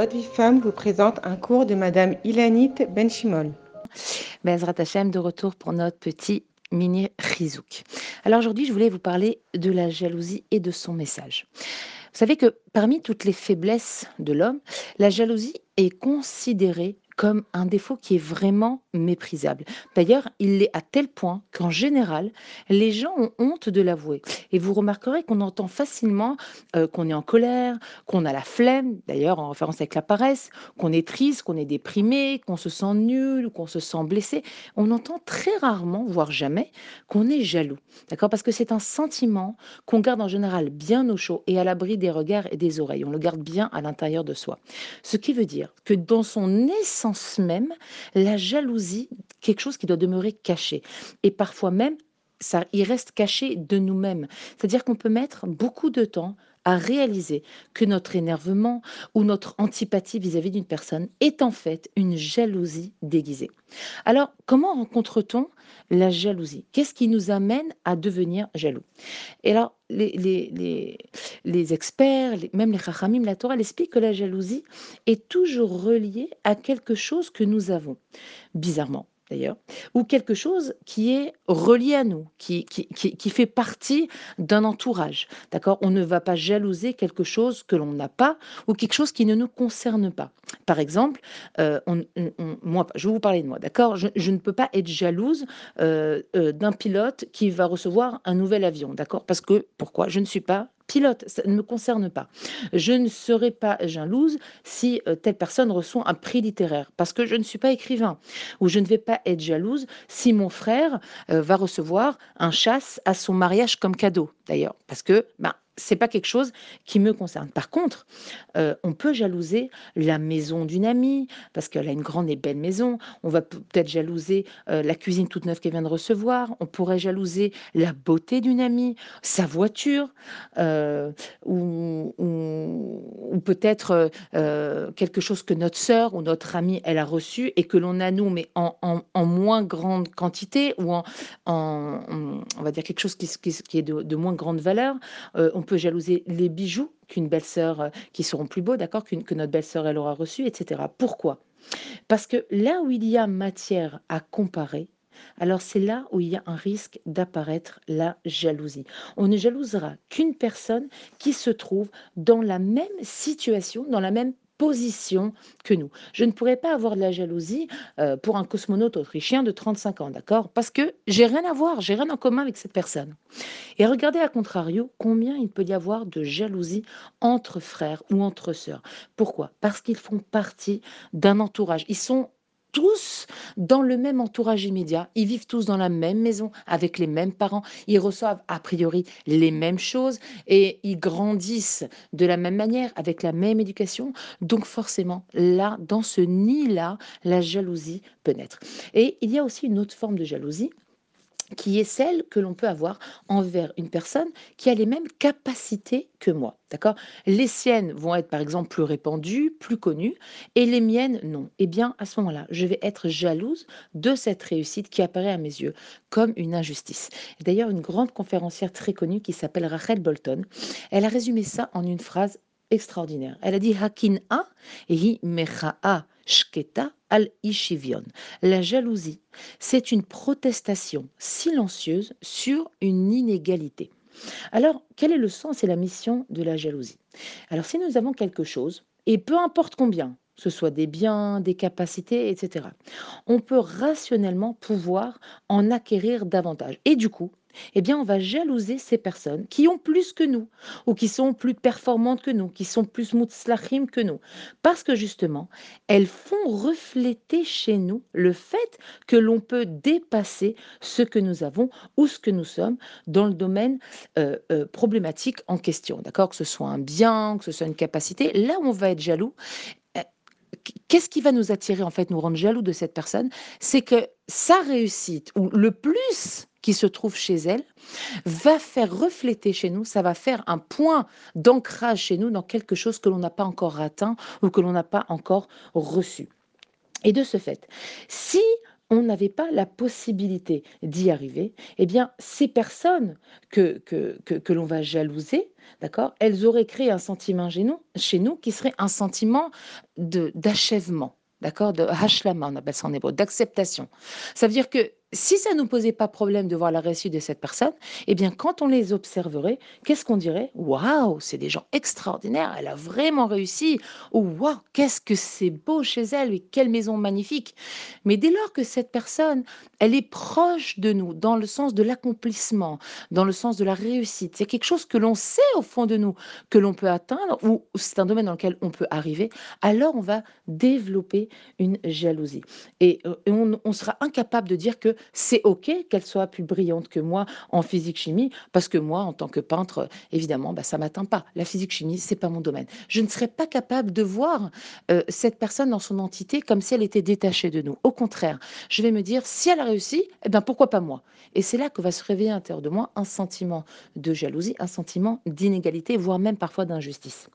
Votre vie femme vous présente un cours de Madame Ilanit Benchimol. Bezrat Hashem de retour pour notre petit mini Rizouk. Alors aujourd'hui, je voulais vous parler de la jalousie et de son message. Vous savez que parmi toutes les faiblesses de l'homme, la jalousie est considérée comme un défaut qui est vraiment méprisable. D'ailleurs, il l'est à tel point qu'en général, les gens ont honte de l'avouer. Et vous remarquerez qu'on entend facilement euh, qu'on est en colère, qu'on a la flemme, d'ailleurs en référence avec la paresse, qu'on est triste, qu'on est déprimé, qu'on se sent nul ou qu'on se sent blessé. On entend très rarement, voire jamais, qu'on est jaloux. D'accord? Parce que c'est un sentiment qu'on garde en général bien au chaud et à l'abri des regards et des oreilles. On le garde bien à l'intérieur de soi. Ce qui veut dire que dans son essence, même la jalousie, quelque chose qui doit demeurer caché. Et parfois même, ça, il reste caché de nous-mêmes. C'est-à-dire qu'on peut mettre beaucoup de temps à réaliser que notre énervement ou notre antipathie vis-à-vis d'une personne est en fait une jalousie déguisée. Alors, comment rencontre-t-on la jalousie? Qu'est-ce qui nous amène à devenir jaloux? Et alors, les, les, les, experts, même les chachamim, la Torah, elle explique que la jalousie est toujours reliée à quelque chose que nous avons. Bizarrement, d'ailleurs, ou quelque chose qui est relié à nous, qui, qui, qui, fait partie d'un entourage. D'accord? On ne va pas jalouser quelque chose que l'on n'a pas ou quelque chose qui ne nous concerne pas. Par exemple, euh, moi, je vais vous parler de moi, d'accord? Je, ne peux pas être jalouse euh, euh, d'un pilote qui va recevoir un nouvel avion, d'accord? Parce que, pourquoi? Je ne suis pas pilote, ça ne me concerne pas. Je ne serai pas jalouse si euh, telle personne reçoit un prix littéraire, parce que je ne suis pas écrivain. Ou je ne vais pas être jalouse si mon frère euh, va recevoir un chasse à son mariage comme cadeau, d'ailleurs, parce que ben, c'est pas quelque chose qui me concerne. Par contre, euh, on peut jalouser la maison d'une amie parce qu'elle a une grande et belle maison. On va peut-être jalouser euh, la cuisine toute neuve qu'elle vient de recevoir. On pourrait jalouser la beauté d'une amie, sa voiture, euh, ou, peut-être quelque chose que notre sœur ou notre amie elle a reçu et que l'on a nous, mais en, moins grande quantité ou en, on va dire quelque chose qui, est de, moins grande valeur. on peut jalouser les bijoux qu'une belle-sœur, euh, qui seront plus beaux, d'accord, que notre belle-sœur, elle aura reçu, etc. Pourquoi? Parce que là où il y a matière à comparer, alors c'est là où il y a un risque d'apparaître la jalousie. On ne jalousera qu'une personne qui se trouve dans la même situation, dans la même position que nous. Je ne pourrais pas avoir de la jalousie euh, pour un cosmonaute autrichien de 35 ans, d'accord? Parce que j'ai rien à voir, j'ai rien en commun avec cette personne. Et regardez à contrario combien il peut y avoir de jalousie entre frères ou entre sœurs. Pourquoi? Parce qu'ils font partie d'un entourage. Ils sont tous dans le même entourage immédiat. Ils vivent tous dans la même maison, avec les mêmes parents. Ils reçoivent a priori les mêmes choses et ils grandissent de la même manière, avec la même éducation. Donc forcément, là, dans ce nid-là, la jalousie peut naître. Et il y a aussi une autre forme de jalousie qui est celle que l'on peut avoir envers une personne qui a les mêmes capacités que moi. D'accord? Les siennes vont être par exemple plus répandues, plus connues, et les miennes non. Eh bien, à ce moment-là, je vais être jalouse de cette réussite qui apparaît à mes yeux comme une injustice. D'ailleurs, une grande conférencière très connue qui s'appelle Rachel Bolton, elle a résumé ça en une phrase extraordinaire. Elle a dit Hakin a hi mecha'a shketa al ishivion. La jalousie, c'est une protestation silencieuse sur une inégalité. Alors, quel est le sens et la mission de la jalousie? Alors, si nous avons quelque chose, et peu importe combien, ce soit des biens, des capacités, etc., on peut rationnellement pouvoir en acquérir davantage. Et du coup, eh bien, on va jalouser ces personnes qui ont plus que nous, ou qui sont plus performantes que nous, qui sont plus mutzlachim que nous, parce que justement, elles font refléter chez nous le fait que l'on peut dépasser ce que nous avons ou ce que nous sommes dans le domaine euh, euh, problématique en question, d'accord? Que ce soit un bien, que ce soit une capacité, là on va être jaloux, euh, qu'est-ce qui va nous attirer, en fait, nous rendre jaloux de cette personne? C'est que sa réussite, ou le plus qui se trouve chez elle, va faire refléter chez nous, ça va faire un point d'ancrage chez nous dans quelque chose que l'on n'a pas encore atteint ou que l'on n'a pas encore reçu. Et de ce fait, si on n'avait pas la possibilité d'y arriver, eh bien, ces personnes que que que que l'on va jalouser, d'accord? Elles auraient créé un sentiment chez nous chez nous qui serait un sentiment d'achèvement, d'accord? De hashlama, on appelle ça en hébreu, d'acceptation. Ça veut dire que si ça nous posait pas problème de voir la réussite de cette personne, eh bien, quand on les observerait, qu'est-ce qu'on dirait? «Waouh, c'est des gens extraordinaires, elle a vraiment réussi» ou «Waouh, qu'est-ce que c'est beau chez elle et quelle maison magnifique». Mais dès lors que cette personne, elle est proche de nous dans le sens de l'accomplissement, dans le sens de la réussite, c'est quelque chose que l'on sait au fond de nous, que l'on peut atteindre ou c'est un domaine dans lequel on peut arriver, alors on va développer une jalousie et on on sera incapable de dire que c'est OK qu'elle soit plus brillante que moi en physique-chimie parce que moi, en tant que peintre, évidemment, bah, ça m'atteint pas. La physique-chimie, c'est pas mon domaine. Je ne serais pas capable de voir, heu, cette personne dans son entité comme si elle était détachée de nous. Au contraire, je vais me dire: «Si elle a réussi, et ben, pourquoi pas moi?» et c'est là que va se réveiller à l'intérieur de moi un sentiment de jalousie, un sentiment d'inégalité, voire même parfois d'injustice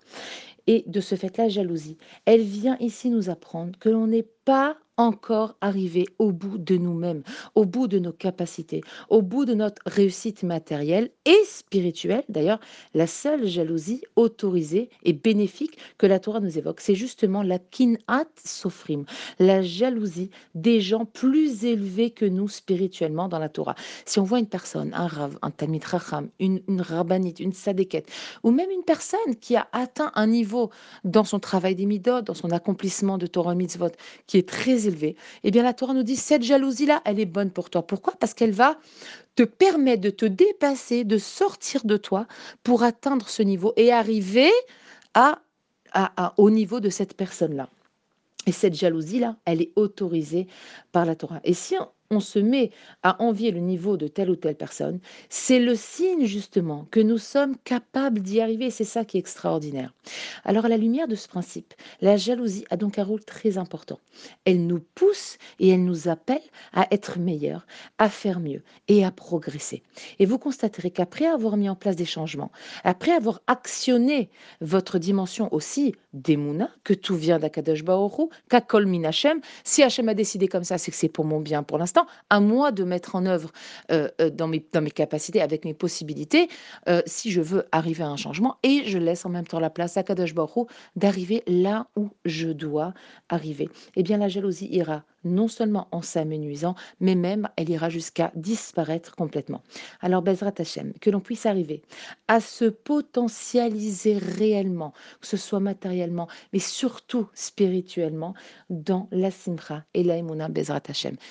et de ce fait, la jalousie, elle vient ici nous apprendre que l'on n'est pas encore arrivé au bout de nous-mêmes, au bout de nos capacités, au bout de notre réussite matérielle et spirituelle. D'ailleurs, la seule jalousie autorisée et bénéfique que la Torah nous évoque, c'est justement la kinat sofrim, la jalousie des gens plus élevés que nous spirituellement dans la Torah. Si on voit une personne, un rav, un talmid racham, une, une rabbinite, une sadéquette, ou même une personne qui a atteint un niveau dans son travail des midot, dans son accomplissement de Torah mitzvot, qui est très élevé, eh bien la Torah nous dit cette jalousie-là, elle est bonne pour toi. Pourquoi? Parce qu'elle va te permettre de te dépasser, de sortir de toi pour atteindre ce niveau et arriver au niveau de cette personne-là. Et cette jalousie-là, elle est autorisée par la Torah. Et si on se met à envier le niveau de telle ou telle personne, c'est le signe justement que nous sommes capables d'y arriver. C'est ça qui est extraordinaire. Alors à la lumière de ce principe, la jalousie a donc un rôle très important. Elle nous pousse et elle nous appelle à être meilleurs, à faire mieux et à progresser. Et vous constaterez qu'après avoir mis en place des changements, après avoir actionné votre dimension aussi d'Emouna, que tout vient d'Akadosh Baoru, qu'Akol Min Hachem, si Hachem a décidé comme ça, c'est que c'est pour mon bien pour l'instant, à moi de mettre en œuvre euh, euh, dans, mes, capacités, avec mes possibilités, euh, si je veux arriver à un changement, et je laisse en même temps la place à Kadosh Baruch d'arriver là où je dois arriver. Eh bien, la jalousie ira non seulement en s'amenuisant, mais même elle ira jusqu'à disparaître complètement. Alors, Bezrat Hashem, que l'on puisse arriver à se potentialiser réellement, que ce soit matériellement, mais surtout spirituellement, dans la Simcha et la Bezrat Hashem.